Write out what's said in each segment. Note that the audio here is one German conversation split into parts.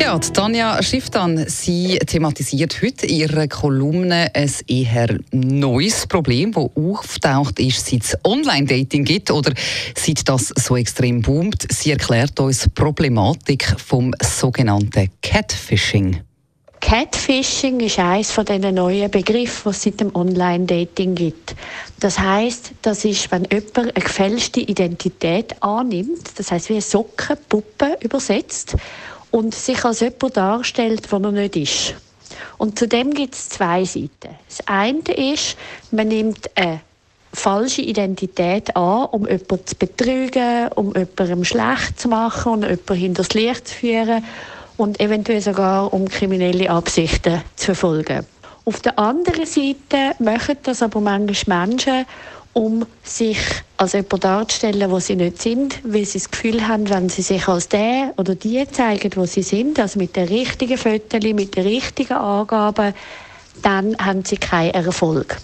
Ja, Tanja Schifftan, sie thematisiert heute in ihrer Kolumne ein eher neues Problem, das auftaucht ist, seit es Online-Dating gibt oder seit das so extrem boomt. Sie erklärt uns die Problematik vom sogenannten Catfishing. Catfishing ist eines von den neuen Begriffen, die es seit dem Online-Dating gibt. Das heißt, das ist, wenn jemand eine gefälschte Identität annimmt, das heißt wie eine Sockenpuppe übersetzt und sich als jemand darstellt, der er nicht ist. Und zudem gibt es zwei Seiten. Das eine ist, man nimmt eine falsche Identität an, um jemanden zu betrügen, um jemandem schlecht zu machen und jemanden hinters Licht zu führen und eventuell sogar um kriminelle Absichten zu verfolgen. Auf der anderen Seite machen das aber manchmal Menschen, um sich als jemand darzustellen, wo sie nicht sind, weil sie das Gefühl haben, wenn sie sich als der oder die zeigen, wo sie sind, also mit den richtigen Fotos, mit den richtigen Angaben, dann haben sie keinen Erfolg.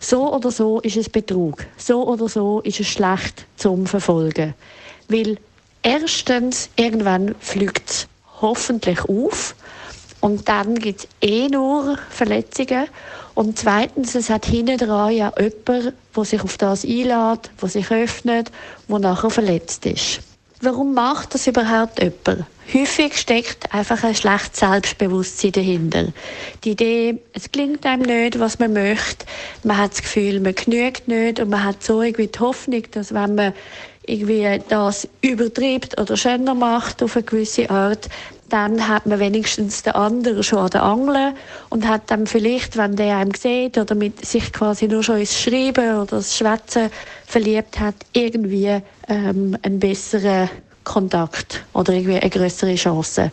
So oder so ist es Betrug. So oder so ist es schlecht zum Verfolgen. Weil erstens, irgendwann fliegt es hoffentlich auf und dann gibt es eh nur Verletzungen. Und zweitens, es hat hinten dran ja jemand, der sich auf das einlädt, der sich öffnet, der nachher verletzt ist. Warum macht das überhaupt jemand? Häufig steckt einfach ein schlechtes Selbstbewusstsein dahinter. Die Idee, es klingt einem nicht, was man möchte. Man hat das Gefühl, man genügt nicht und man hat so irgendwie die Hoffnung, dass wenn man irgendwie das übertreibt oder schöner macht auf eine gewisse Art, dann hat man wenigstens den anderen schon an der Angel und hat dann vielleicht, wenn der einem sieht oder mit sich quasi nur schon ins Schreiben oder das Schwätzen verliebt hat, irgendwie ähm, einen besseren Kontakt oder irgendwie eine größere Chance.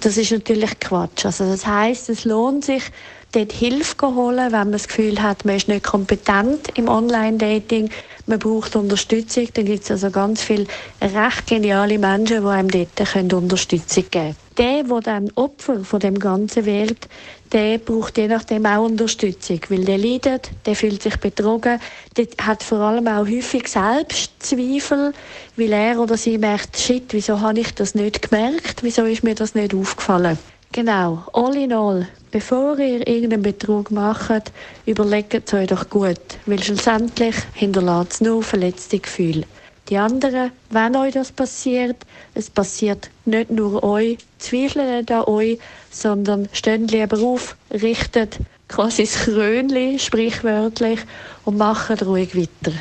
Das ist natürlich Quatsch. Also das heißt, es lohnt sich, dort Hilfe holen, wenn man das Gefühl hat, man ist nicht kompetent im Online-Dating, man braucht Unterstützung, dann gibt es also ganz viele recht geniale Menschen, die einem dort Unterstützung geben können. Der, der dann Opfer von dem Ganzen wird, der braucht je nachdem auch Unterstützung, weil der leidet, der fühlt sich betrogen, der hat vor allem auch häufig Selbstzweifel, weil er oder sie merkt, shit, wieso habe ich das nicht gemerkt, wieso ist mir das nicht aufgefallen. Genau, all in all, bevor ihr irgendeinen Betrug macht, überlegt es euch doch gut, weil schlussendlich hinterlässt es nur verletzte Gefühle. Die anderen, wenn euch das passiert, es passiert nicht nur euch, zweifelt nicht an euch, sondern steht lieber auf, richtet quasi das Krönchen, sprichwörtlich, und macht ruhig weiter.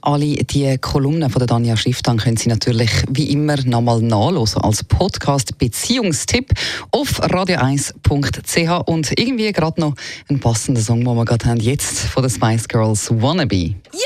Alle die Kolumnen von der Danja Schifftan können Sie natürlich wie immer nochmal nachlesen als Podcast Beziehungstipp auf radio1.ch und irgendwie gerade noch ein passender Song, den wir gerade haben, jetzt von den Spice Girls Wannabe. Yo,